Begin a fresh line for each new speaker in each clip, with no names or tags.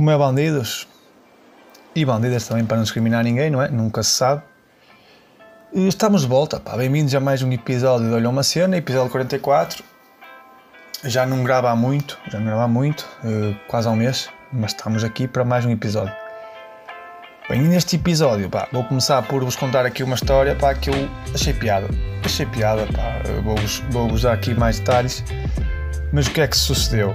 Como é bandidos e bandidas também para não discriminar ninguém, não é? Nunca se sabe. E estamos de volta, pá. Bem-vindos a mais um episódio de Olha uma Cena, episódio 44. Já não grava há muito, já não grava há muito, eh, quase há um mês, mas estamos aqui para mais um episódio. Bem, neste episódio, pá, vou começar por vos contar aqui uma história, pá, que eu achei piada. Achei piada, pá. Vou-vos vou dar aqui mais detalhes. Mas o que é que sucedeu?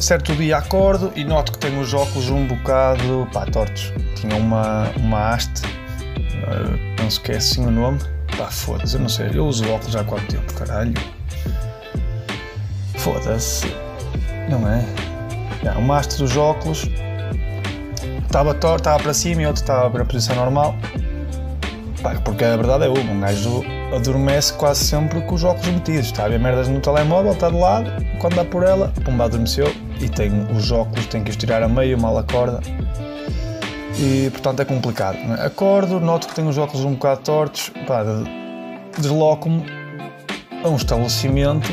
Certo dia acordo e noto que tenho os óculos um bocado pá, tortos. Tinha uma, uma haste, uh, penso que é assim o nome. Pá, foda-se, eu não sei, eu uso óculos há quanto tempo, caralho. Foda-se, não é? Uma haste dos óculos estava torto, estava para cima e outro estava para a posição normal. Pá, porque a verdade é uma, um gajo adormece quase sempre com os óculos metidos. Está a ver merdas no telemóvel, está de lado, quando dá por ela, pumba, adormeceu e tem os óculos, tem que os tirar a meio, mal acorda. E portanto é complicado. É? Acordo, noto que tenho os óculos um bocado tortos, pá, desloco-me a um estabelecimento,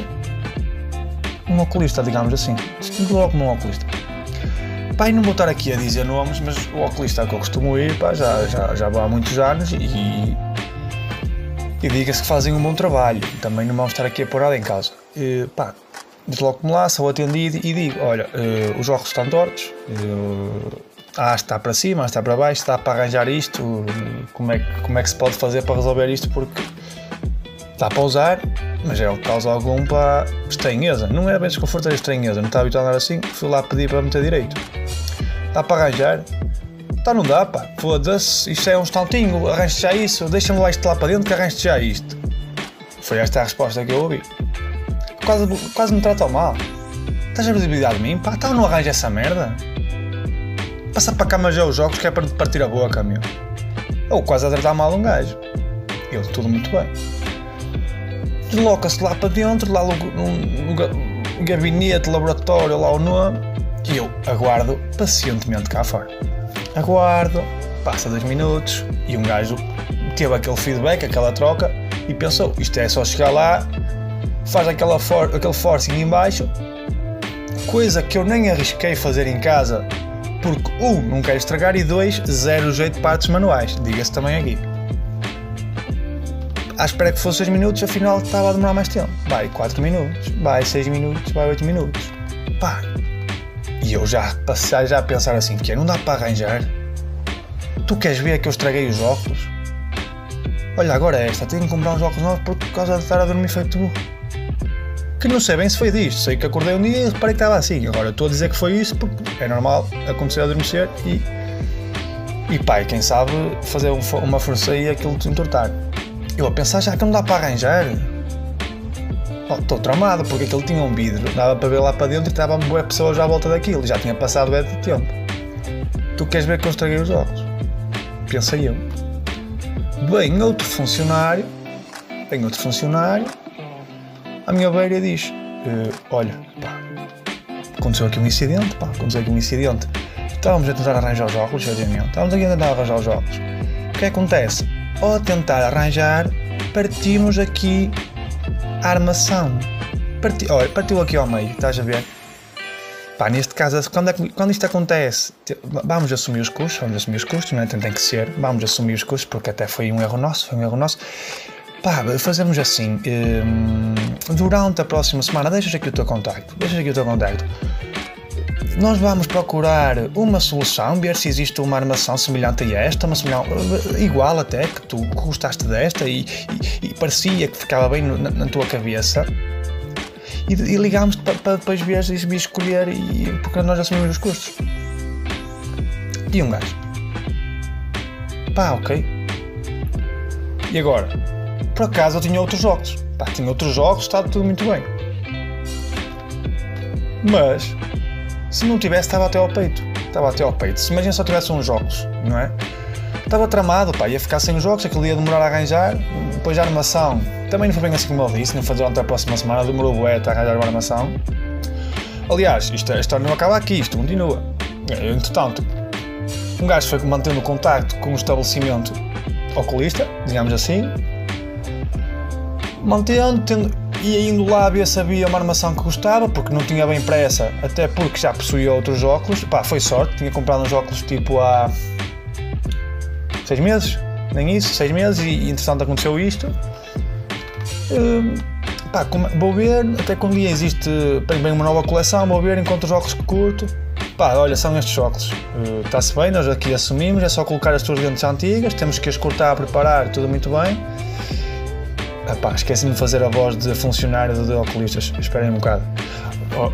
um oculista, digamos assim. Desloco-me a um oculista. Pá, e não vou estar aqui a dizer nomes, mas o oculista que eu costumo ir, pá, já, já, já há muitos anos e e diga-se que fazem um bom trabalho. Também não vamos estar aqui a pôr nada em casa. E, pá, desloco-me lá, sou atendido e digo: olha, uh, os óculos estão tortos, uh, ah, está para cima, está para baixo, está para arranjar isto, uh, como é, que, como é que se pode fazer para resolver isto? Porque está para usar, mas é o que causa algum para estranheza. Não é bem desconforto, é estranheza. Não está habituado a andar assim, fui lá pedir para meter direito. Está para arranjar, Tá, não dá, pá. Foda-se, isto é um instantinho, arranje já isso, deixa-me lá isto lá para dentro que arranje já isto. Foi esta a resposta que eu ouvi. Quase, quase me tratam mal. Estás a visibilidade de mim? Pá, então não arranja essa merda? Passa para cá mas já os jogos que é para partir a boca, meu. Ou quase a tratar mal um gajo. Eu, tudo muito bem. Desloca-se lá para dentro, lá no, no, no gabinete, laboratório, lá o nome, e eu aguardo pacientemente cá fora aguardo, passa dois minutos e um gajo teve aquele feedback, aquela troca e pensou, isto é só chegar lá, faz aquela for, aquele forcing em baixo, coisa que eu nem arrisquei fazer em casa porque um, não quero estragar e dois, zero jeito de partes manuais, diga-se também aqui. À espera que fosse 6 minutos, afinal estava a demorar mais tempo. Vai 4 minutos, vai 6 minutos, vai 8 minutos. Pá, e eu já passei já a pensar assim, que é, não dá para arranjar? Tu queres ver que eu estraguei os óculos? Olha, agora é esta, tenho que comprar uns óculos novos por causa de estar a dormir feito burro. Que não sei bem se foi disto, sei que acordei um dia e reparei que estava assim. Agora estou a dizer que foi isso porque é normal acontecer a adormecer e. E pai, quem sabe fazer um, uma força e aquilo te entortar. Eu a pensar já que não dá para arranjar. Estou oh, tramado porque aquilo tinha um vidro, dava para ver lá para dentro e estava boa pessoas à volta daquilo, já tinha passado bem de tempo. Tu queres ver que eu estraguei os óculos? Pensei eu. Bem, outro funcionário, vem outro funcionário, à minha beira diz: uh, Olha, pá, aconteceu aqui um incidente, pá, aconteceu aqui um incidente. Estávamos a tentar arranjar os óculos, seriamente, estávamos aqui a tentar arranjar os óculos. O que acontece? Ao tentar arranjar, partimos aqui a armação. Parti, olha, partiu aqui ao meio, estás a ver? Pá, neste caso, quando, é, quando isto acontece, vamos assumir os custos, vamos assumir os custos, não é? Tem, tem que ser, vamos assumir os custos, porque até foi um erro nosso, foi um erro nosso. Pá, fazemos assim, hum, durante a próxima semana, deixas aqui o teu contacto, deixas aqui o teu contacto. Nós vamos procurar uma solução, ver se existe uma armação semelhante a esta, uma semelhante, igual até, que tu gostaste desta e, e, e parecia que ficava bem na, na tua cabeça. E, e ligámos para depois ver e escolher e, porque nós assumimos os custos. E um gajo. Pá, ok. E agora? Por acaso eu tinha outros jogos. Pá, tinha outros jogos, estava tudo muito bem. Mas se não tivesse, estava até ao peito. Estava até ao peito. Se imagina só tivesse uns jogos, não é? Estava tramado, pá, ia ficar sem os jogos, aquele ia demorar a arranjar, depois a armação. Também não foi bem assim como ele disse, não foi durante a próxima semana, demorou o a arranjar uma armação. Aliás, isto, a história não acaba aqui, isto continua. Entretanto, um gajo foi mantendo contacto com o estabelecimento oculista, digamos assim, mantendo, tendo, ia indo lá ver se havia uma armação que gostava, porque não tinha bem pressa, até porque já possuía outros óculos. Pá, foi sorte, tinha comprado uns óculos tipo há seis meses, nem isso, seis meses, e, e entretanto aconteceu isto. Hum, pá, vou ver, até que um dia existe bem uma nova coleção, vou ver, encontro os óculos que curto. Pá, olha, são estes óculos. Está-se uh, bem, nós aqui assumimos, é só colocar as tuas lentes antigas, temos que as cortar, preparar, tudo muito bem. Epá, esqueci-me de fazer a voz de funcionário de oculistas. Esperem um bocado.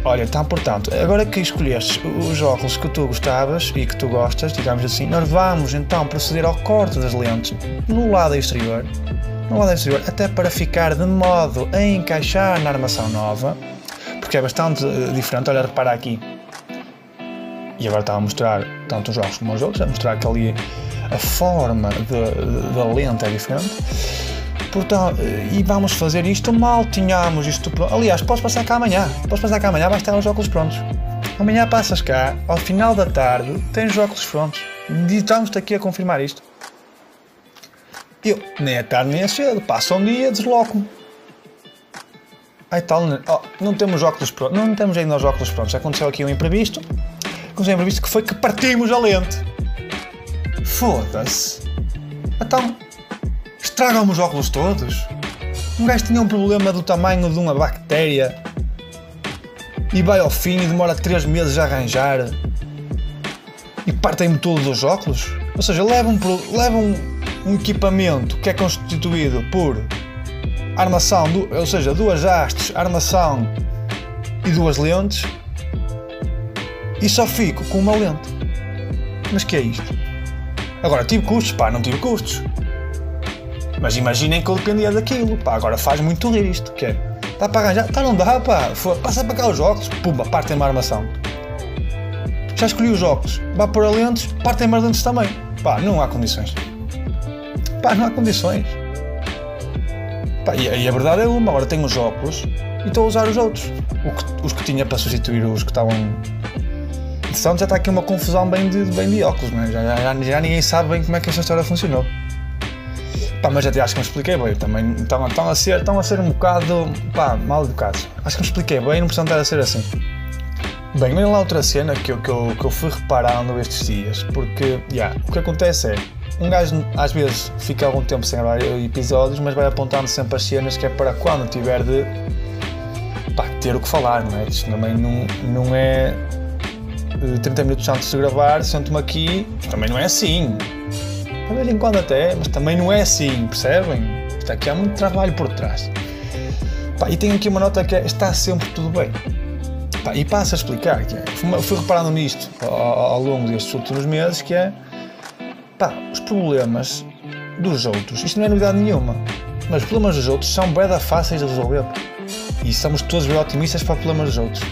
Olha, então, portanto, agora que escolheste os óculos que tu gostavas e que tu gostas, digamos assim, nós vamos então proceder ao corte das lentes no lado exterior, no lado exterior, até para ficar de modo a encaixar na armação nova, porque é bastante eh, diferente. Olha, repara aqui. E agora está a mostrar tanto os óculos como os outros, a mostrar que ali a forma da lente é diferente. Portanto, e vamos fazer isto mal, tínhamos isto pronto. Aliás, podes passar cá amanhã. Podes passar cá amanhã, vais ter os óculos prontos. Amanhã passas cá, ao final da tarde, tens os óculos prontos. E estamos-te aqui a confirmar isto. Eu, nem é tarde nem é cedo, passa um dia, desloco-me. Ai tal, oh, não temos óculos prontos, não temos ainda os óculos prontos. Aconteceu aqui um imprevisto. Aconteceu um imprevisto que foi que partimos a lente. Foda-se. Então, Estragam-me os óculos todos. Um gajo tinha um problema do tamanho de uma bactéria e vai ao fim e demora 3 meses a arranjar e partem-me todos os óculos. Ou seja, levam, levam um equipamento que é constituído por armação, ou seja, duas hastes, armação e duas lentes e só fico com uma lente. Mas que é isto? Agora tive custos? Pá, não tive custos. Mas imaginem que eu dependia daquilo, pá, agora faz muito rir isto, que é, dá para arranjar? Tá, não dá, pá, passa para cá os óculos, pumba, partem uma armação. Já escolhi os óculos, vá para lentes, partem as lentes também. Pá, não há condições. Pá, não há condições. Pá, e, e a verdade é uma, agora tenho os óculos e estou a usar os outros. Que, os que tinha para substituir os que estavam. Entretanto, já está aqui uma confusão bem de, bem de óculos, né? já, já, já ninguém sabe bem como é que esta história funcionou. Pá, mas até acho que me expliquei bem também. Estão, estão, a, ser, estão a ser um bocado pá, mal educados. Acho que me expliquei bem, não precisam estar a ser assim. Bem, olha lá outra cena que eu, que, eu, que eu fui reparando estes dias, porque yeah, o que acontece é um gajo às vezes fica algum tempo sem gravar episódios, mas vai apontando sempre as cenas que é para quando tiver de pá, ter o que falar, não é? Isto também não, não é 30 eh, minutos antes de gravar, sento-me aqui, também não é assim. De vez em quando até, mas também não é assim, percebem? Está aqui há muito trabalho por trás. Pá, e tenho aqui uma nota que é, está sempre tudo bem. Pá, e passo a explicar, que é, fui, fui reparando nisto ao, ao, longo destes últimos meses, que é pá, os problemas dos outros, isto não é novidade nenhuma, mas os problemas dos outros são bem fáceis de resolver. E estamos todos bem otimistas para os problemas dos outros.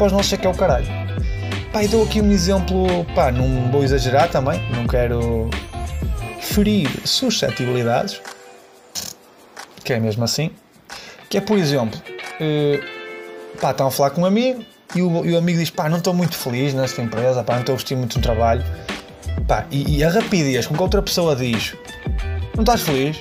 Os nossos é que é o caralho. Pá, e dou aqui um exemplo, pá, não vou exagerar também, não quero ferir suscetibilidades, que é mesmo assim, que é, por exemplo, uh, pá, estão a falar com um amigo e o, e o amigo diz, pá, não estou muito feliz nesta empresa, pá, não estou a vestir muito no trabalho, pá, e, e, a rapidez com que outra pessoa diz, não estás feliz?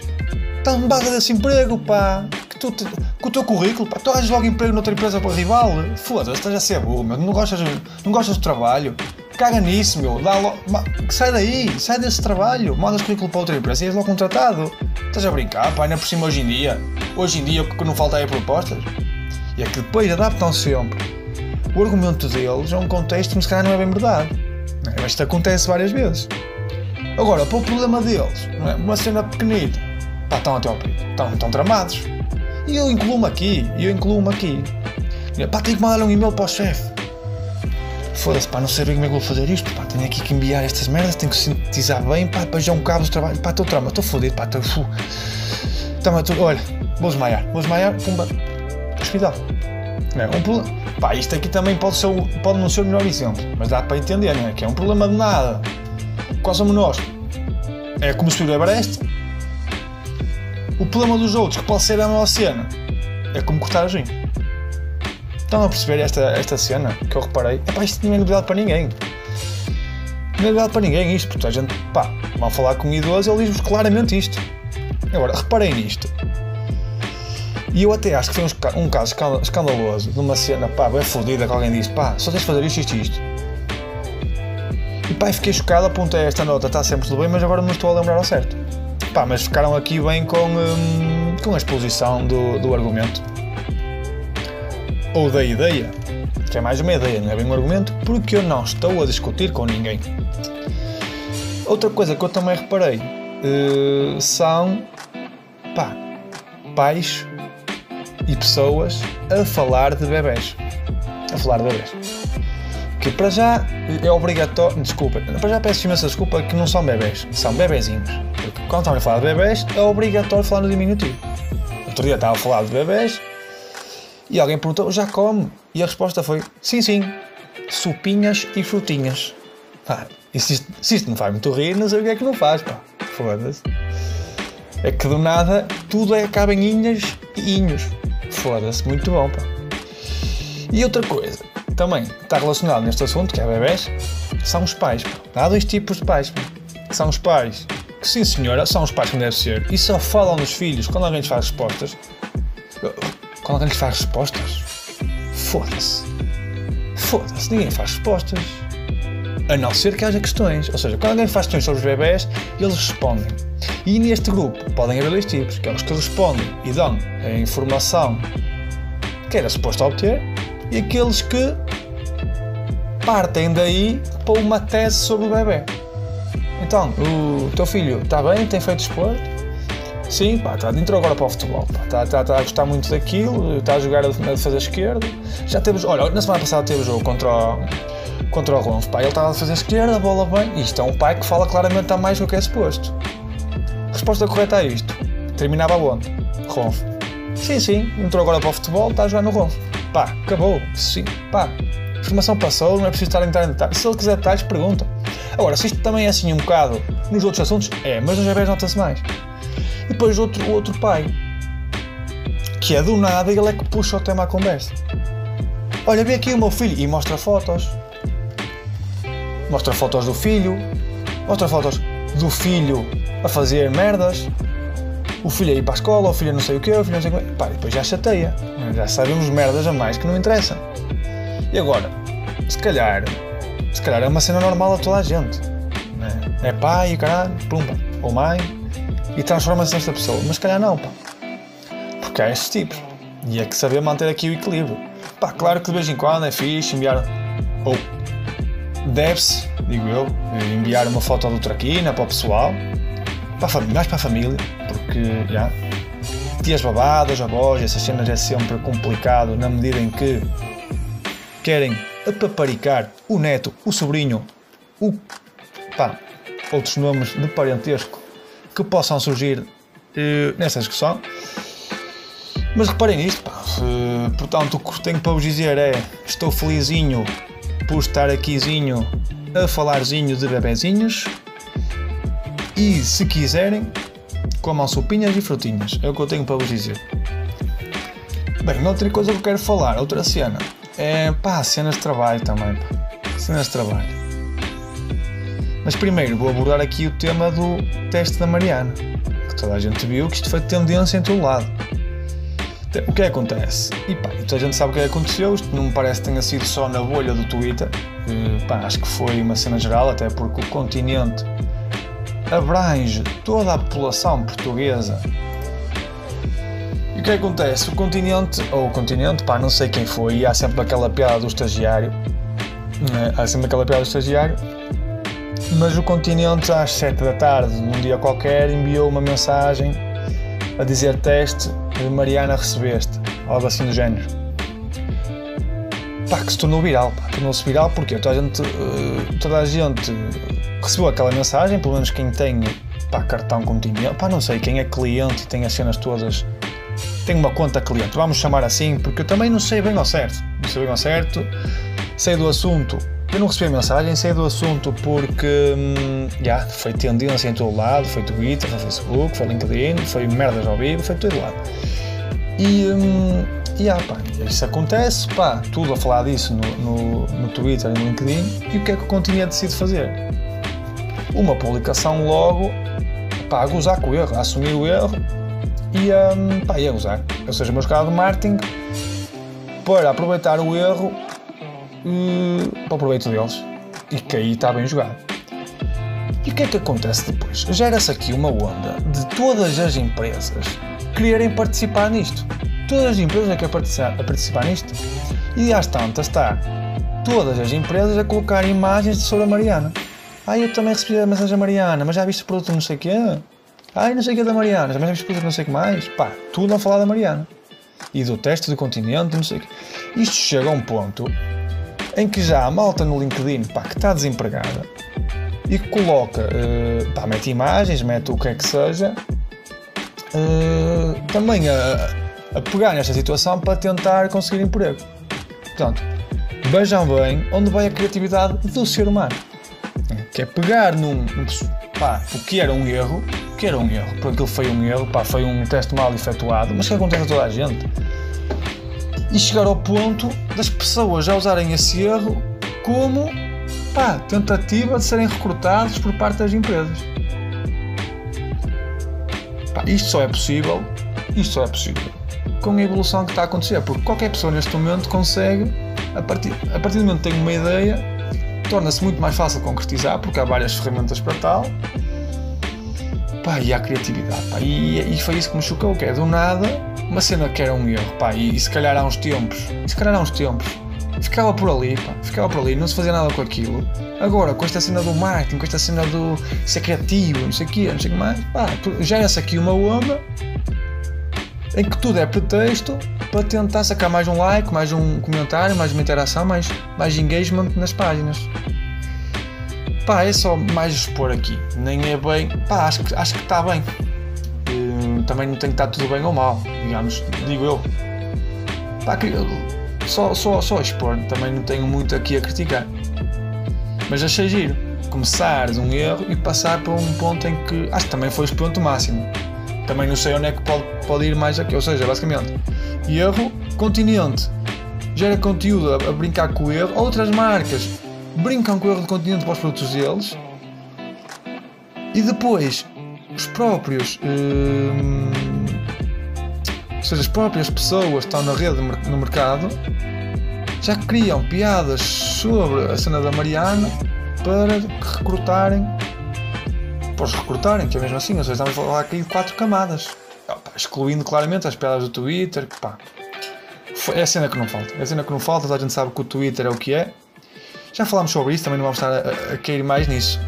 Está-me barra desse emprego, pá, que tu, com o teu currículo, pá, tu arranjas logo emprego noutra empresa para rival, foda-se, estás a ser burro, meu, não gostas, não gostas do trabalho, caga nisso, meu, dá logo, sai daí, sai desse trabalho, mandas currículo para outra empresa e és logo contratado. Estás a brincar, pá, ainda por cima hoje em dia, hoje em dia o que não falta é propostas. E é que depois adaptam sempre o argumento deles a um contexto que se calhar não é bem verdade. É? Mas isto acontece várias vezes. Agora, para o problema deles, é? uma cena pequenita, pá, estão até ao peito, estão, estão tramados. E eu incluo-me aqui, e eu incluo-me aqui. Pá, tenho que mandar um e-mail para o chefe. Foda-se, pá, não sei bem como é que vou fazer isto, pá, tenho aqui que enviar estas merdas, tenho que sintetizar bem, pá, depois já um cabo de trabalho, pá, estou trama, estou fodido, pá, estou fu. Tama, tô, olha, vou desmaiar, vou desmaiar, pumba, hospital. É, um, pá, isto aqui também pode, ser, pode não ser o melhor exemplo, mas dá para entender, não é? Que é um problema de nada. Qual somos nós? É como subir o Everest. O problema dos outros, que pode ser a maior cena, é como cortar a gente. Estão a perceber esta, esta cena que eu reparei? Epá, isto não é novidade para ninguém. Não é novidade para ninguém isto, porque a gente, pá, vão falar com um idoso, ele diz-vos claramente isto. Agora, reparem nisto. E eu até acho que foi um, um caso escandaloso de uma cena, pá, bem fodida, que alguém disse, pá, só tens de fazer isto, isto, isto. E pá, fiquei chocado, apontei esta nota, está sempre tudo bem, mas agora não estou a lembrar ao certo. Pá, mas ficaram aqui bem com, hum, com a exposição do, do argumento. Ou da ideia, que é mais uma ideia, não é bem um argumento, porque eu não estou a discutir com ninguém. Outra coisa que eu também reparei uh, são pá, pais e pessoas a falar de bebés. A falar de bebés. Que para já é obrigatório. Desculpa, para já peço imensa desculpa que não são bebés, são bebezinhos. Porque quando estamos a falar de bebés é obrigatório falar no diminutivo. Outro dia estava a falar de bebés e alguém perguntou: já come? E a resposta foi: sim, sim, sopinhas e frutinhas. Pá, e se isto, se isto não faz muito rir, não sei o que é que não faz, pá. Foda-se. É que do nada tudo é acaba em inhas e inhos. Foda-se, muito bom, pá. E outra coisa, também está relacionado neste assunto, que é bebés, são os pais, pá. Há dois tipos de pais, pá. São os pais que, sim senhora, são os pais que deve ser, e só falam nos filhos quando alguém lhes faz respostas. Quando alguém lhes faz respostas? Foda-se. Foda-se, ninguém faz respostas. A não ser que haja questões. Ou seja, quando alguém faz questões sobre os bebés, eles respondem. E neste grupo podem haver dois tipos, que é que respondem e dão a informação que era suposto obter, e aqueles que partem daí para uma tese sobre o bebê. Então, o teu filho está bem, tem feito esporte? Sim, pá, está entrou agora para o futebol. Está, está, está a gostar muito daquilo, está a jogar a defesa esquerda. Já teve, olha, na semana passada teve jogo contra o, contra o Ronf. Pá, ele estava a fazer esquerda, a bola bem. Isto é um pai que fala claramente a mais do que é suposto. Resposta correta a isto. Terminava onde? Ronf. Sim, sim, entrou agora para o futebol, está a jogar no Ronf. Pá, acabou. Sim, pá. Informação passou, não é preciso estar a entrar em detalhes. Se ele quiser detalhes, pergunta. Agora, se isto também é assim um bocado nos outros assuntos, é, mas nos bebés nota-se mais. E depois outro, o outro pai, que é do nada, ele é que puxa o tema à conversa. Olha, vê aqui o meu filho e mostra fotos. Mostra fotos do filho, mostra fotos do filho a fazer merdas, o filho a ir para a escola, o filho não sei o quê, o filho não sei o quê. Pá, depois já chateia. Já sabemos merdas a mais que não interessam. E agora, se calhar, se calhar é uma cena normal a toda a gente. Né? É pai e caralho, pumba, ou mãe, e transforma-se nesta pessoa. Mas calhar não, pá. Porque há estes tipos. E é que saber manter aqui o equilíbrio. Pá, claro que de vez em quando é fixe enviar. Ou deve-se, digo eu, enviar uma foto do Traquina para o pessoal, para a mais para a família, porque já. Tias babadas, avós, essas cenas é sempre complicado na medida em que querem apaparicar o neto, o sobrinho, o. pá, outros nomes de parentesco que possam surgir eh, nessa discussão. Mas reparem nisto, pá. Eh, portanto, o que tenho para vos dizer é: estou felizinho por estar aquizinho a falarzinho de bebezinhos. E se quiserem, comam sopinhas e frutinhas. É o que eu tenho para vos dizer. Bem, outra coisa que eu quero falar, outra cena. É pá, cenas de trabalho também. Pá. Cenas de trabalho. Mas primeiro vou abordar aqui o tema do teste da Mariana. Que toda a gente viu que isto foi tendência em todo lado. O que é que acontece? E pá, toda a gente sabe o que é que aconteceu, isto não me parece que tenha sido só na bolha do Twitter, uh, pá, acho que foi uma cena geral, até porque o continente abrange toda a população portuguesa. E o que é que acontece? O continente, ou o continente, pá, não sei quem foi, e há sempre aquela piada do estagiário, né? há sempre aquela piada do estagiário, mas o continente às 7 da tarde, num dia qualquer, enviou uma mensagem a dizer teste Mariana recebeste, algo assim do género. Pá, que se tornou viral, tornou-se viral porque toda a gente, uh, toda a gente recebeu aquela mensagem, pelo menos quem tem pá, cartão continente, pá, não sei, quem é cliente e tem as cenas todas, tem uma conta cliente, vamos chamar assim, porque eu também não sei bem ao certo, não sei bem ao certo, sei do assunto, eu não recebi a mensagem, sei do assunto porque hum, já foi tendência em todo lado, foi Twitter, foi Facebook, foi LinkedIn, foi merdas ao vivo, foi todo lado. E, hum, e ah, pá, isso acontece, pá, tudo a falar disso no, no, no Twitter e no LinkedIn, e o que é que o Continente decide fazer? Uma publicação logo, pá, a gozar com o erro, a assumir o erro, e, um, pá, e a usar. Ou seja, uma escala de marketing para aproveitar o erro para o proveito deles. E que aí está bem jogado. E o que é que acontece depois? Gera-se aqui uma onda de todas as empresas quererem participar nisto. Todas as empresas querem participar, a participar nisto. E às tantas está todas as empresas a colocar imagens sobre a Mariana. Ah, eu também recebi a mensagem da Mariana, mas já viste o produto não sei o quê? Ai, não sei o que é da Mariana, já viste o produto não sei o que mais? Pá, tudo a falar da Mariana. E do teste do continente, não sei o quê. Isto chega a um ponto em que já a malta no LinkedIn, pá, que está desempregada, e que coloca, uh, pá, mete imagens, mete o que é que seja, uh, também a, a pegar nesta situação para tentar conseguir emprego. Portanto, vejam bem onde vai a criatividade do ser humano. Que é pegar num, pá, o que era um erro, que era um erro, porque aquilo foi um erro, pá, foi um teste mal efetuado, mas que acontece a toda a gente. E chegar ao ponto das pessoas já usarem esse erro como pá, tentativa de serem recrutados por parte das empresas. Pá, isto só é possível, isto só é possível com a evolução que está a acontecer, porque qualquer pessoa neste momento consegue, a partir, a partir do momento que tem uma ideia, torna-se muito mais fácil concretizar, porque há várias ferramentas para tal. Pá, e há criatividade. Pá, e, e, foi isso que me chocou, que é do nada uma cena que era um erro. Pá, e, e se calhar há uns tempos, se calhar há uns tempos, ficava por ali, pá, ficava por ali, não se fazia nada com aquilo. Agora, com esta cena do marketing, com esta cena do ser criativo, não sei o quê, não sei o que mais, pá, gera-se aqui uma onda em que tudo é pretexto para tentar sacar mais um like, mais um comentário, mais uma interação, mais, mais engagement nas páginas. Pá, é só mais expor aqui. Nem é bem. Pá, acho que, acho que está bem. Também não tem que estar tudo bem ou mal, digamos, digo eu. Pá, só, só, só expor, também não tenho muito aqui a criticar. Mas achei giro. Começar de um erro e passar para um ponto em que. Acho que também foi o ponto máximo também não sei onde é que pode, pode ir mais aqui. Ou seja, basicamente, erro, continente gera conteúdo a, a brincar com o erro. Outras marcas brincam com o erro de continente para os produtos deles. E depois, os próprios. Hum, ou seja, as próprias pessoas que estão na rede no mercado já criam piadas sobre a cena da Mariana para recrutarem para os recrutarem, que é mesmo assim, ou seja, estamos a falar aqui de quatro camadas, Opa, excluindo claramente as piadas do Twitter, pá, é a cena que não falta, é a cena que não falta, a gente sabe que o Twitter é o que é. Já falámos sobre isso, também não vamos estar a, a cair mais nisso.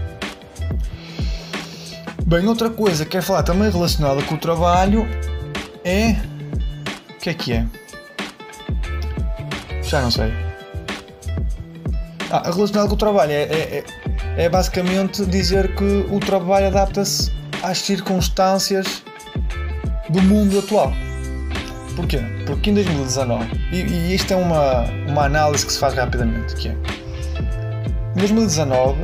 Bem, outra coisa que quero falar também relacionada com o trabalho é. O que é que é? Já não sei. Ah, relacionado com o trabalho é, é, é é basicamente dizer que o trabalho adapta-se às circunstâncias do mundo atual. Porquê? Porque em 2019, e, e isto é uma, uma análise que se faz rapidamente, que é em 2019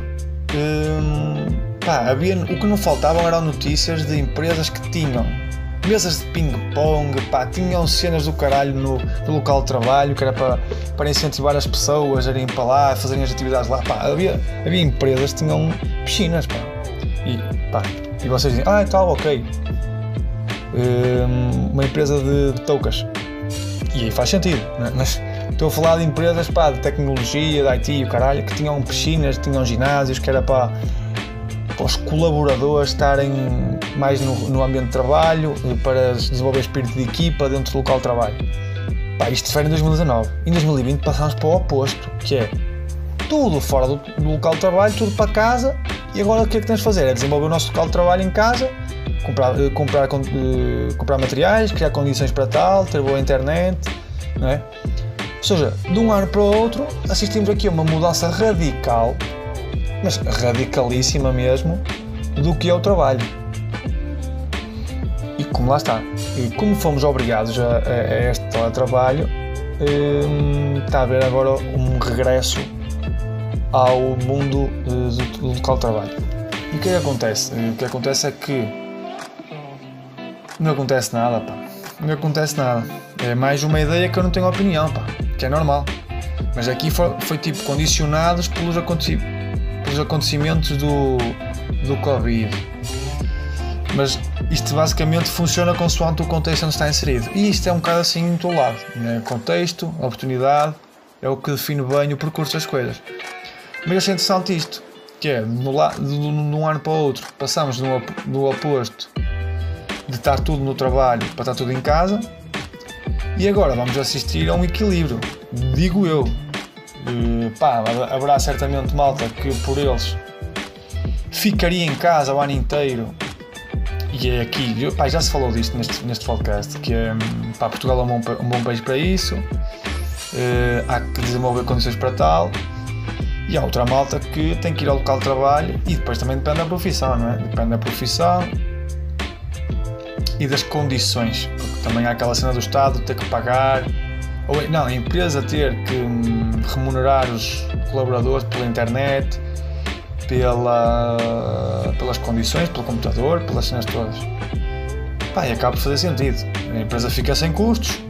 hum, pá, havia, o que não faltavam eram notícias de empresas que tinham mesas de ping-pong, tinham cenas do caralho no, no, local de trabalho, que era para, para incentivar as pessoas a irem para lá, a fazerem as atividades lá, pá, havia, havia empresas que tinham piscinas, pá, e, pá, e vocês dizem, ah, tal, ok, um, uma empresa de, de toucas, e aí faz sentido, né? mas estou a falar de empresas, pá, de tecnologia, de IT, o caralho, que tinham piscinas, tinham ginásios, que era para para os colaboradores estarem mais no, no, ambiente de trabalho, para desenvolver espírito de equipa dentro do local de trabalho. Pá, isto foi em 2019. Em 2020 passámos para o oposto, que é tudo fora do, do, local de trabalho, tudo para casa, e agora o que é que temos de fazer? É desenvolver o nosso local de trabalho em casa, comprar, eh, comprar, uh, comprar materiais, criar condições para tal, ter boa internet, não é? Ou seja, de um ano para o outro, assistimos aqui a uma mudança radical mas radicalíssima mesmo, do que é o trabalho. E como lá está, e como fomos obrigados a, a este teletrabalho, hum, está a haver agora um regresso ao mundo do, do local de trabalho. E o que é que acontece? O que acontece é que não acontece nada, pá. Não acontece nada. É mais uma ideia que eu não tenho opinião, pá. Que é normal. Mas aqui foi, foi tipo condicionados pelos acontecimentos pelos acontecimentos do, do Covid. Mas isto basicamente funciona consoante o contexto onde está inserido. E isto é um bocado assim todo lado. Né? Contexto, oportunidade, é o que define bem o percurso das coisas. Mas achei interessante isto, que é, de um ano para o outro, passamos no, no oposto de estar tudo no trabalho para estar tudo em casa, e agora vamos assistir a um equilíbrio, digo eu. Uh, pá, haverá certamente malta que por eles ficaria em casa o ano inteiro. E é aqui, pá, já se falou disto neste, neste podcast, que é, pá, Portugal é um bom, um bom país para isso, uh, há que desenvolver condições para tal, e há outra malta que tem que ir ao local de trabalho e depois também depende da profissão, não é? Depende da profissão e das condições, porque também há aquela cena do Estado ter que pagar, ou não, a empresa ter que hum, remunerar os colaboradores pela internet, pela, pelas condições, pelo computador, pelas cenas todas. Pá, e acaba por fazer sentido. A empresa fica sem custos.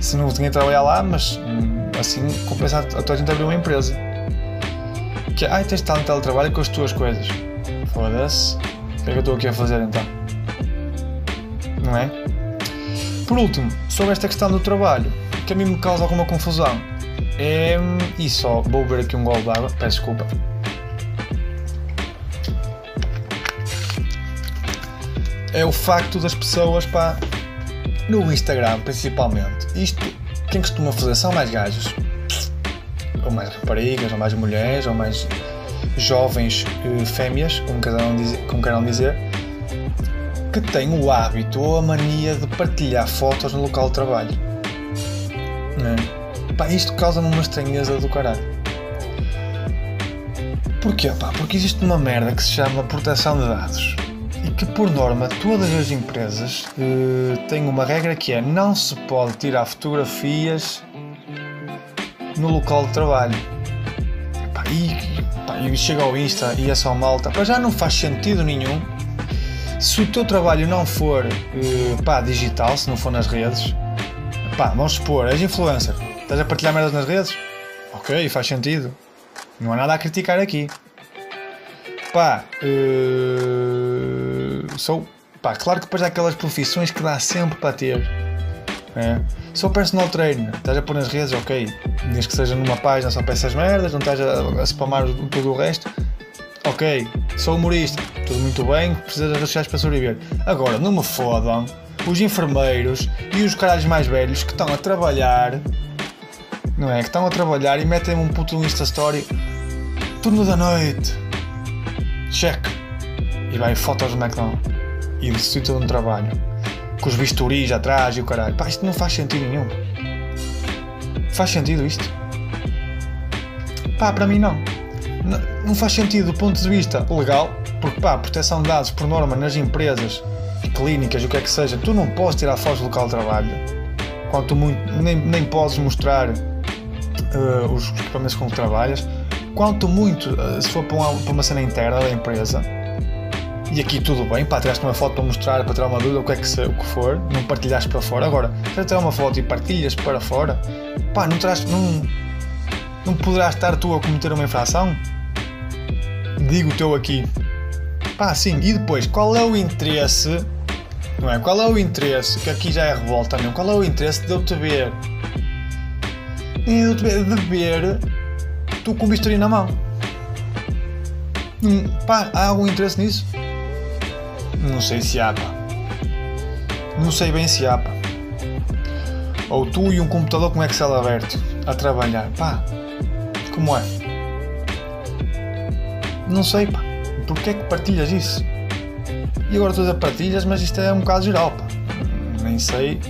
Se não tinha que trabalhar lá, mas hum, assim compensa a tua gente abrir uma empresa. Que ai, tens de estar no teletrabalho com as tuas coisas. Foda-se. O que é que eu estou aqui a fazer então? Não é? Por último, sobre esta questão do trabalho, que a mim me causa alguma confusão é, e só vou beber aqui um gol de água, peço desculpa. É o facto das pessoas, pá, no Instagram principalmente. Isto, quem costuma fazer são mais gajos, ou mais raparigas, ou mais mulheres, ou mais jovens uh, fêmeas, como queiram dizer, como queiram dizer, que têm o hábito ou a mania de partilhar fotos no local de trabalho. É? Pá, isto causa-me uma estranheza do caralho. Porquê? Pá, porque existe uma merda que se chama proteção de dados e que por norma todas as empresas uh, têm uma regra que é não se pode tirar fotografias no local de trabalho. Pá, e, pá, e chega ao Insta e é só malta, pá, já não faz sentido nenhum. Se o teu trabalho não for uh, pá, digital, se não for nas redes, pá, vamos supor, és influencer, Estás a partilhar merdas nas redes? Ok, faz sentido. Não há nada a criticar aqui. Pá, uh, sou. Pá, claro que depois há aquelas profissões que dá sempre para ter. É. Sou personal trainer, estás a pôr nas redes, ok. Desde que seja numa página só para essas merdas, não estás a, a spamar tudo o resto. Ok, sou humorista, tudo muito bem, precisas das redes sociais para sobreviver. Agora, não me fodam os enfermeiros e os caralhos mais velhos que estão a trabalhar não é? Que estão a trabalhar e metem um puto Insta Story turno da noite, check, e vai fotos do McDonald's e do sítio de um trabalho, com os bisturis atrás e o caralho. Pá, isto não faz sentido nenhum. Faz sentido isto? Pá, para mim não. Não faz sentido do ponto de vista legal, porque pá, proteção de dados por norma nas empresas, clínicas, o que é que seja, tu não podes tirar fotos do local de trabalho. Quanto muito, nem, nem podes mostrar uh, os equipamentos com que trabalhas, quanto muito uh, se for para uma, para uma cena interna da empresa. E aqui tudo bem, pá, tiraste uma foto para mostrar, para tirar uma dúvida, o que é que, se, o que for, não partilhaste para fora. Agora, se tirar uma foto e partilhas para fora, pá, não, terás, não, não poderás estar tu a cometer uma infração? Digo teu aqui. Pá, sim, e depois, qual é o interesse, não é? Qual é o interesse, que aqui já é revolta mesmo, qual é o interesse de eu te ver e de ver tu com o bisturi na mão. Hum, pá, há algum interesse nisso? Não sei se há, pá. Não sei bem se há, pá. Ou tu e um computador com Excel aberto a trabalhar, pá. Como é? Não sei, pá. Porquê é que partilhas isso? E agora todas partilhas, mas isto é um bocado geral, pá. Nem sei.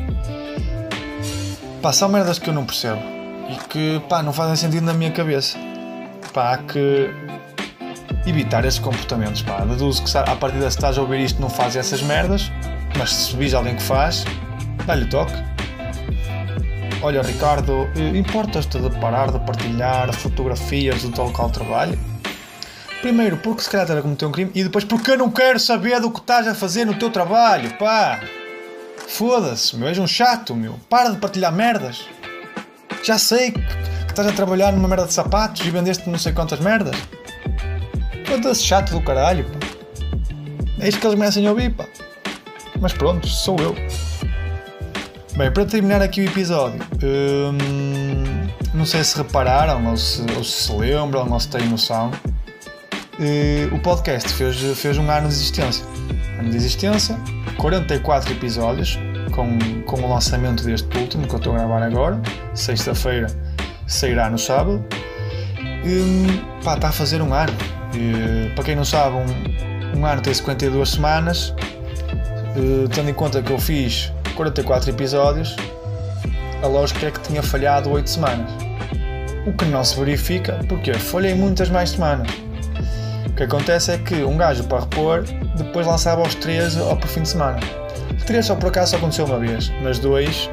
Pá, são merdas que eu não percebo e que pá, não fazem sentido na minha cabeça. Pá, há que evitar esses comportamentos. Pá. Deduzo que a partir de estás a ouvir isto não faz essas merdas, mas se vis alguém que faz, dá-lhe toque. Olha, Ricardo, eh, importas-te de parar de partilhar fotografias do teu local de trabalho? Primeiro, porque se calhar estás a cometer um crime, e depois porque eu não quero saber do que estás a fazer no teu trabalho, pá! Foda-se, meu, és um chato, meu. Para de partilhar merdas. Já sei que, que estás a trabalhar numa merda de sapatos e vendeste não sei quantas merdas. Foda-se chato do caralho, pá. é isto que eles merecem ouvir, pá. Mas pronto, sou eu. Bem, para terminar aqui o episódio, hum, não sei se repararam ou se, ou se, se lembram ou se têm noção, uh, o podcast fez, fez um ano de existência. Ano de existência, 44 episódios, com, com o lançamento deste último que eu estou a gravar agora, sexta-feira, sairá no sábado. Um, pá, está a fazer um ano. Uh, para quem não sabe, um, um ano tem 52 semanas, uh, tendo em conta que eu fiz 44 episódios, a lógica é que tinha falhado 8 semanas. O que não se verifica porque falhei muitas mais semanas. O que acontece é que um gajo para repor depois lançava aos 3 ou por fim de semana. 3 só por acaso aconteceu uma vez, mas 2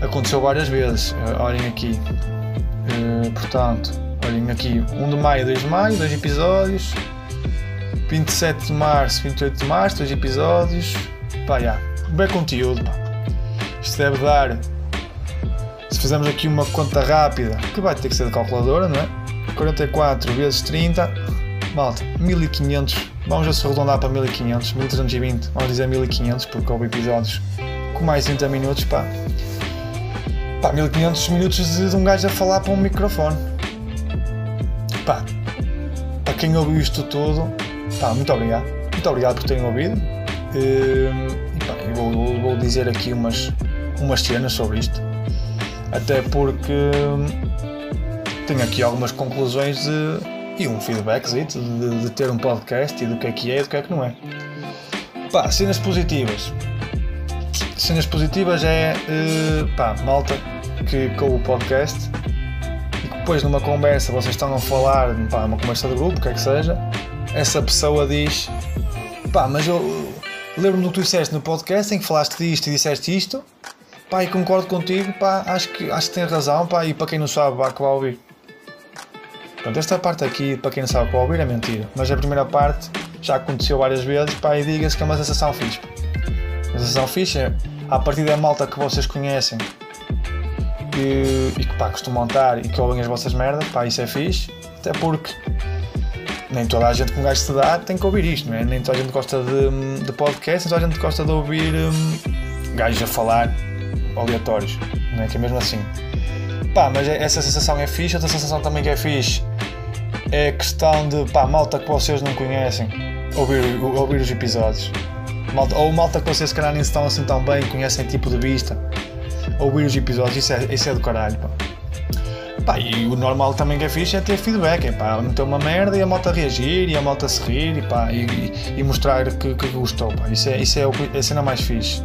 aconteceu várias vezes. Uh, olhem aqui. Uh, portanto, olhem aqui. 1 de maio, 2 de maio, 2 episódios. 27 de março, 28 de março, 2 episódios. Pá, já bem conteúdo. Isto deve dar. Se fizermos aqui uma conta rápida, que vai ter que ser de calculadora, não é? 44 vezes 30, malta, 1500. Vamos a se arredondar para 1500, 1320, vamos dizer 1500, porque houve episódios com mais 30 minutos, pá. Pá, 1500 minutos de, um gajo a falar para um microfone. Pá, para quem ouviu isto tudo, pá, muito obrigado. Muito obrigado por terem ouvido. Vou, vou dizer aqui umas, umas cenas sobre isto. Até porque hum, tenho aqui algumas conclusões de, e um feedback de, de, de, ter um podcast e do que é que é e do que é que não é. Pá, cenas positivas. Cenas positivas é uh, pá, malta que com o podcast e que depois numa conversa vocês estão a falar, pá, uma conversa de grupo, o que é que seja, essa pessoa diz pá, mas eu lembro-me do que tu disseste no podcast em que falaste disto e disseste isto. Pá, e concordo contigo, pá, acho que, acho que tem razão, pá, e para quem não sabe, vá que vai ouvir. Pronto, esta parte aqui, para quem não sabe que vai ouvir, é mentira. Mas a primeira parte já aconteceu várias vezes, pá, e diga-se que é uma sensação fixe. Uma sensação fixe é, a partir da malta que vocês conhecem e, e que, pá, costumam estar e que ouvem as vossas merdas, pá, isso é fixe. Até porque nem toda a gente com um gajo se dá tem que ouvir isto, não é? Nem toda a gente gosta de, de podcast, nem toda a gente gosta de ouvir um, gajos a falar aleatórios, não é? Que é mesmo assim. Pá, mas é, essa sensação é fixe, outra sensação também que é fixe é a questão de, pá, malta que vocês não conhecem, ouvir, ouvir os episódios. Malta, ou malta que vocês se calhar nem estão assim tão bem, conhecem tipo de vista, ouvir os episódios, isso é, isso é do caralho, pá. Pá, e o normal também que é fixe é ter feedback, é pá, meter uma merda e a moto reagir e a moto se rir e, pá, e, e mostrar que, que gostou, pá, isso é, isso é, é a cena mais fixe.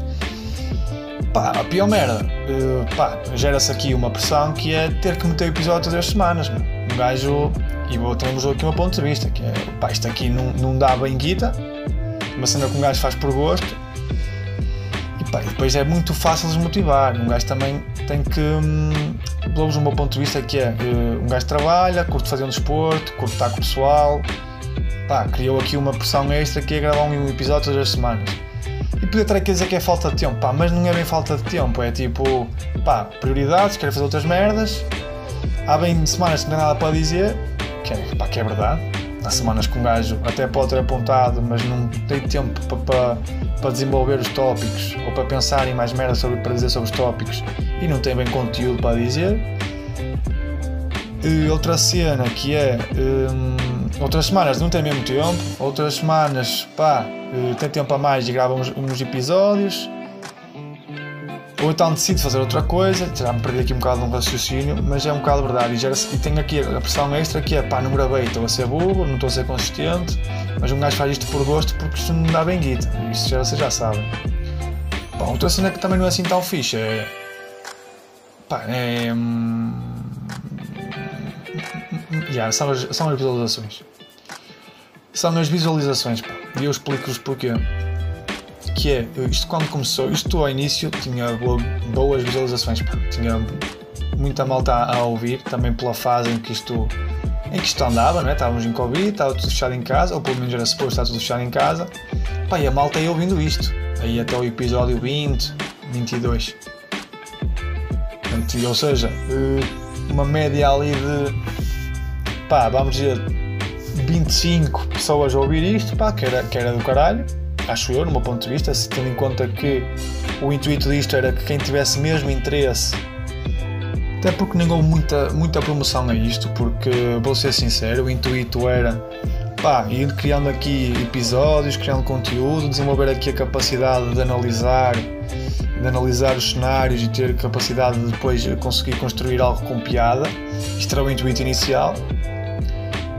Pá, a pior merda, uh, pá, gera-se aqui uma pressão que é ter que meter o episódio todas as semanas, mano. Um gajo, e vou, temos aqui um ponto de vista, que é, pá, isto aqui não, não dá bem guita, uma cena que um gajo faz por gosto, e pá, depois é muito fácil desmotivar, um gajo também tem que, hum, pelo menos do meu ponto de vista, que é uh, um gajo trabalha, curte fazer um desporto, curte estar com o pessoal, pá, criou aqui uma pressão extra que é gravar um episódio todas as semanas. E podia estar aqui a dizer que é falta de tempo, pá, mas não é bem falta de tempo, é tipo, pá, prioridades, quero fazer outras merdas, há bem semanas que não tem nada para dizer, que é, pá, que é verdade. Há semanas que um gajo até pode ter apontado, mas não tem tempo para, para, desenvolver os tópicos ou para pensar em mais merda sobre, para dizer sobre os tópicos e não tem bem conteúdo para dizer. E outra cena que é um, outras semanas não tem mesmo tempo, outras semanas pá, eh, tem tempo a mais e grava uns, uns episódios, ou então decide fazer outra coisa, já me perdi aqui um bocado no raciocínio, mas é um bocado verdade. E, e tenho aqui a pressão extra que é pá, não gravei, estou a ser burro, não estou a ser consistente, mas um gajo faz isto por gosto porque isto não dá bem guita, isso já, vocês já sabem. Pá, outra cena que também não é assim tão fixe é Pá, é. Hum, são, as, são as visualizações. São as visualizações, pá. E eu explico-vos porquê. Que é, isto quando começou, isto ao início tinha boas visualizações. Tinha muita malta a, ouvir, também pela fase em que isto em que isto andava, não é? Estávamos em Covid, estava tudo fechado em casa, ou pelo menos era suposto estar tudo fechado em casa. Pá, e a malta ia ouvindo isto. Aí até o episódio 20, 22 ou seja, eh, uma média ali de pá, vamos dizer 25 pessoas a ouvir isto, pá, que era, que era do caralho, acho eu, no meu ponto de vista, tendo em conta que o intuito disto era que quem tivesse mesmo interesse, até porque nem houve muita, muita promoção a isto, porque vou ser sincero, o intuito era pá, ir criando aqui episódios, criando conteúdo, desenvolver aqui a capacidade de analisar de analisar os cenários e ter capacidade de depois conseguir construir algo com piada. Isto era o intuito inicial.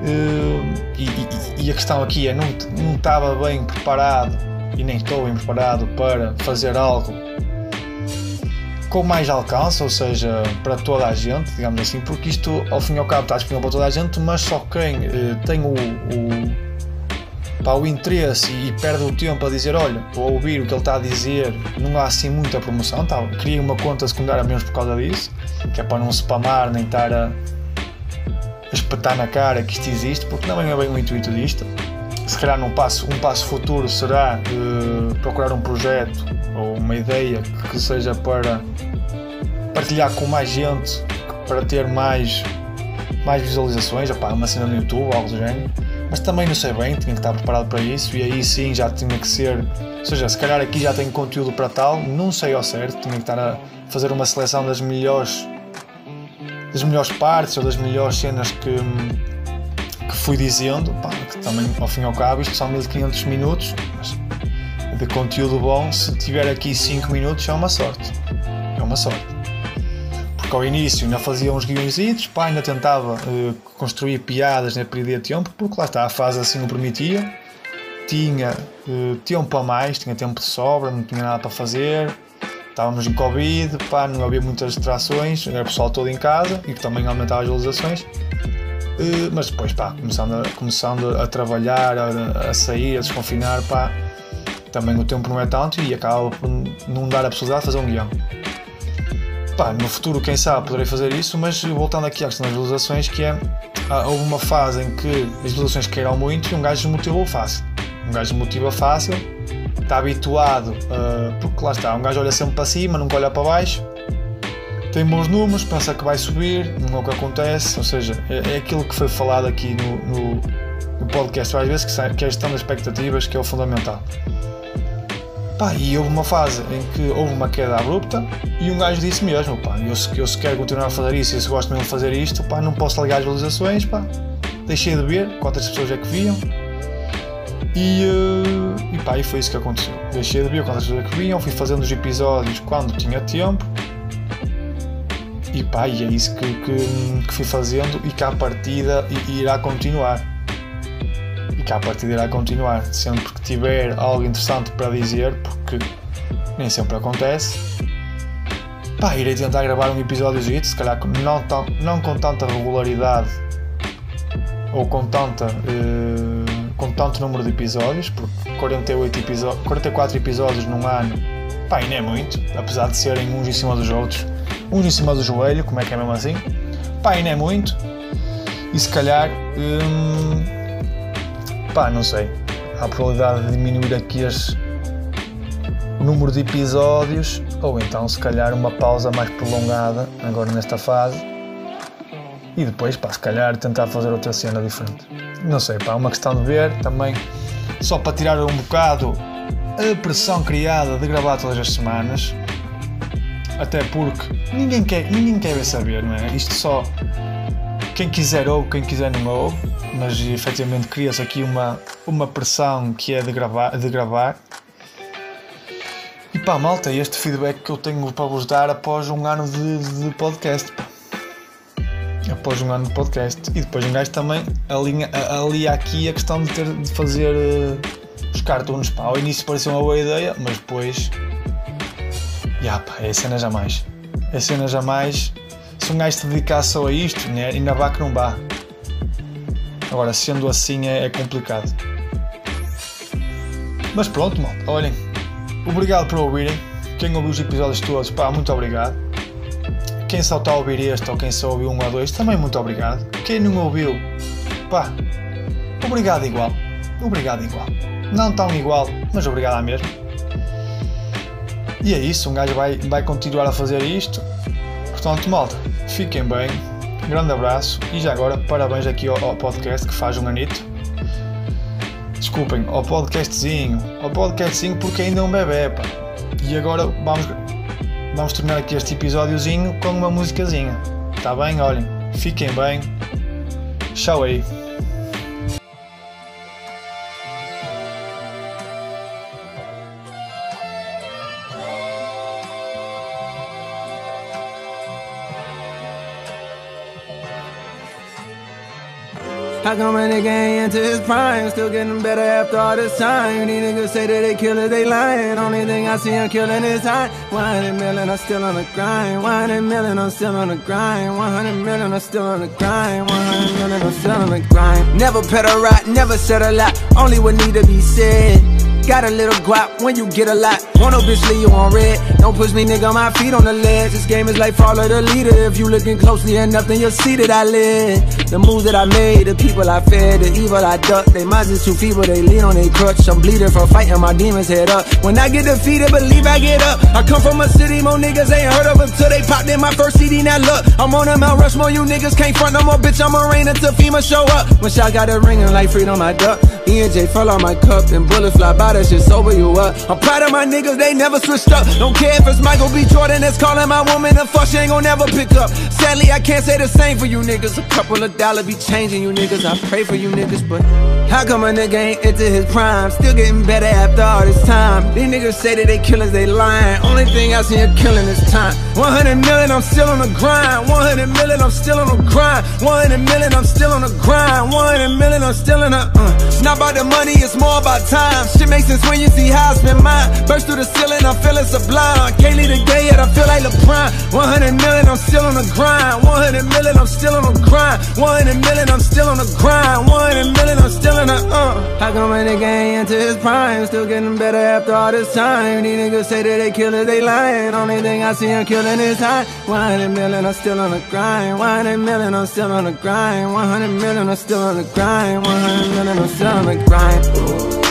Uh, e, e, a questão aqui é: não, não estava bem preparado e nem estou bem preparado para fazer algo com mais alcance, ou seja, para toda a gente, digamos assim, porque isto ao fim e ao cabo está disponível para toda a gente, mas só quem uh, tem o, o pá, o interesse e perde o tempo a dizer, olha, vou ouvir o que ele está a dizer, não há assim muita promoção, tá, criei uma conta secundária mesmo por causa disso, que é para não spamar nem estar a espetar na cara que isto existe, porque não é bem o intuito disto. Se calhar um passo, um passo futuro será uh, procurar um projeto ou uma ideia que seja para partilhar com mais gente, para ter mais, mais visualizações, opá, uma cena no YouTube, algo do género mas também não sei bem, tinha que estar preparado para isso e aí sim já tinha que ser. Ou seja, se calhar aqui já tenho conteúdo para tal, não sei ao certo, tinha que estar a fazer uma seleção das melhores das melhores partes ou das melhores cenas que, que fui dizendo, pá, que também ao fim e ao cabo isto são 1500 minutos, de conteúdo bom, se tiver aqui 5 minutos é uma sorte. É uma sorte porque ao início ainda fazia uns guiões, pá, ainda tentava uh, construir piadas, né, perdia tempo, porque lá está, a fase assim o permitia. Tinha uh, tempo a mais, tinha tempo de sobra, não tinha nada para fazer. Estávamos em Covid, pá, não havia muitas distrações, era o pessoal todo em casa e que também aumentava as visualizações. Uh, mas depois, pá, começando a, começando a trabalhar, a, a sair, a desconfinar, pá, também o tempo não é tanto e acaba por não dar a possibilidade de fazer um guião. Pá, no futuro, quem sabe, poderei fazer isso, mas voltando aqui à questão das visualizações, que é houve uma fase em que as visualizações caíram muito e um gajo motivou fácil. Um gajo motiva fácil, está habituado, uh, porque lá está, um gajo olha sempre para cima, nunca olha para baixo, tem bons números, pensa que vai subir, não é o que acontece, ou seja, é, é aquilo que foi falado aqui no, no, no podcast várias vezes, que, que é a gestão das expectativas, que é o fundamental. Pá, e houve uma fase em que houve uma queda abrupta e um gajo disse mesmo, pá, eu, eu se quero continuar a fazer isso e se gosto mesmo de fazer isto, pá, não posso ligar as visualizações, pá, deixei de ver quantas pessoas é que viam e, uh, e pá, e foi isso que aconteceu. Deixei de ver quantas pessoas que viam, fui fazendo os episódios quando tinha tempo e pá, e é isso que, que, que fui fazendo e que à partida irá continuar que a partir irá continuar, sempre que tiver algo interessante para dizer, porque nem sempre acontece. Pá, irei tentar gravar um episódio se calhar não, tão, não com tanta regularidade ou com, tanta, uh, tanto número de episódios, porque 48 episódios, 44 episódios num ano, pá, não é muito, apesar de serem uns em cima dos outros, uns em cima do joelho, como é que é mesmo assim, pá, não é muito, e se calhar. Um, Pá, não sei. Há a probabilidade de diminuir aqui as, o número de episódios, ou então se calhar uma pausa mais prolongada agora nesta fase. E depois, pá, se calhar tentar fazer outra cena diferente. Não sei, pá, é uma questão de ver também, só para tirar um bocado a pressão criada de gravar todas as semanas. Até porque ninguém quer, ninguém quer saber, não é? Isto só quem quiser ouve, quem quiser não ouve, mas efetivamente cria-se aqui uma, uma pressão que é de gravar, de gravar. E pá, malta, este feedback que eu tenho para vos dar após um ano de, de podcast. Após um ano de podcast. E depois um gajo também alinha, alia aqui a questão de ter de fazer uh, os cartoons. Pá. Ao início parecia uma boa ideia, mas depois. Ya, pá, é cena jamais. É cena jamais se um gajo se dedicasse só a isto, né, ainda vá que não vá. Agora, sendo assim, é, é complicado. Mas pronto, mal. Olhem, obrigado por ouvirem. Quem ouviu os episódios todos, pá, muito obrigado. Quem só está a ouvir este ou quem só ouviu um ou dois, também muito obrigado. Quem não ouviu, pá, obrigado igual. Obrigado igual. Não tão igual, mas obrigado à mesma. E é isso, um gajo vai, vai continuar a fazer isto. Portanto, malta, fiquem bem, grande abraço e já agora parabéns aqui ao, ao podcast que faz um anito. Desculpem, ao podcastzinho, ao podcastzinho porque ainda é um bebê, pá. E agora vamos, vamos terminar aqui este episódiozinho com uma musicazinha. Tá bem? Olhem, fiquem bem. Tchau aí.
How come a nigga ain't into his prime? Still getting better after all this time. These niggas say that they killers, they lying. Only thing I see him killing is high. 100 million, I'm still on the grind. 100 million, I'm still on the grind. 100 million, I'm still on the grind. 100 million, I'm still on the grind. Never pedal right, never said a lot. Only what need to be said. Got a little guap when you get a lot. Want no bitch leave you on red. Don't push me, nigga, my feet on the ledge. This game is like follow the leader. If you looking closely enough, then you'll see that I live. The moves that I made, the people I fed, the evil I ducked. They minds is too feeble, they lean on their crutch. I'm bleeding from fighting my demons head up. When I get defeated, believe I get up. I come from a city, more niggas ain't heard of until they popped in my first CD. Now look, I'm on a Mount Rushmore, you niggas can't front no more, bitch. I'm a rain until FEMA show up. When shot got a ringing like freedom, I duck. E and J fell on my cup, and bullets fly by, that shit sober you up. I'm proud of my niggas, they never switched up. Don't care if it's Michael B. Jordan that's calling my woman a fuck, she ain't gon' never pick up. Sadly, I can't say the same for you niggas. A couple of dollars be changing you niggas. I pray for you niggas, but how come a nigga ain't into his prime? Still getting better after all this time. These niggas say that they killers, they lying. Only thing I see them killing is time. 100 million, I'm still on the grind. 100 million, I'm still on the grind. 100 million, I'm still on the grind. 100 million, I'm still in the. Uh. It's not about the money, it's more about time. Shit makes sense when you see how I spend mine. Burst through the ceiling, I'm feeling sublime. Can't leave the gay yet, I feel like LeBron. 100 million, I'm still on the grind. 100 million, I'm still on the grind. 100 million, I'm still on the grind. 100 million, I'm still in the uh. How come a nigga ain't into his prime? Still getting better after all this time. These niggas say that they killers, they lying. Only thing I see him killing is high. 100 million, I'm still on the grind. 100 million, I'm still on the grind. 100 million, I'm still on the grind. 100 million, I'm still on the grind.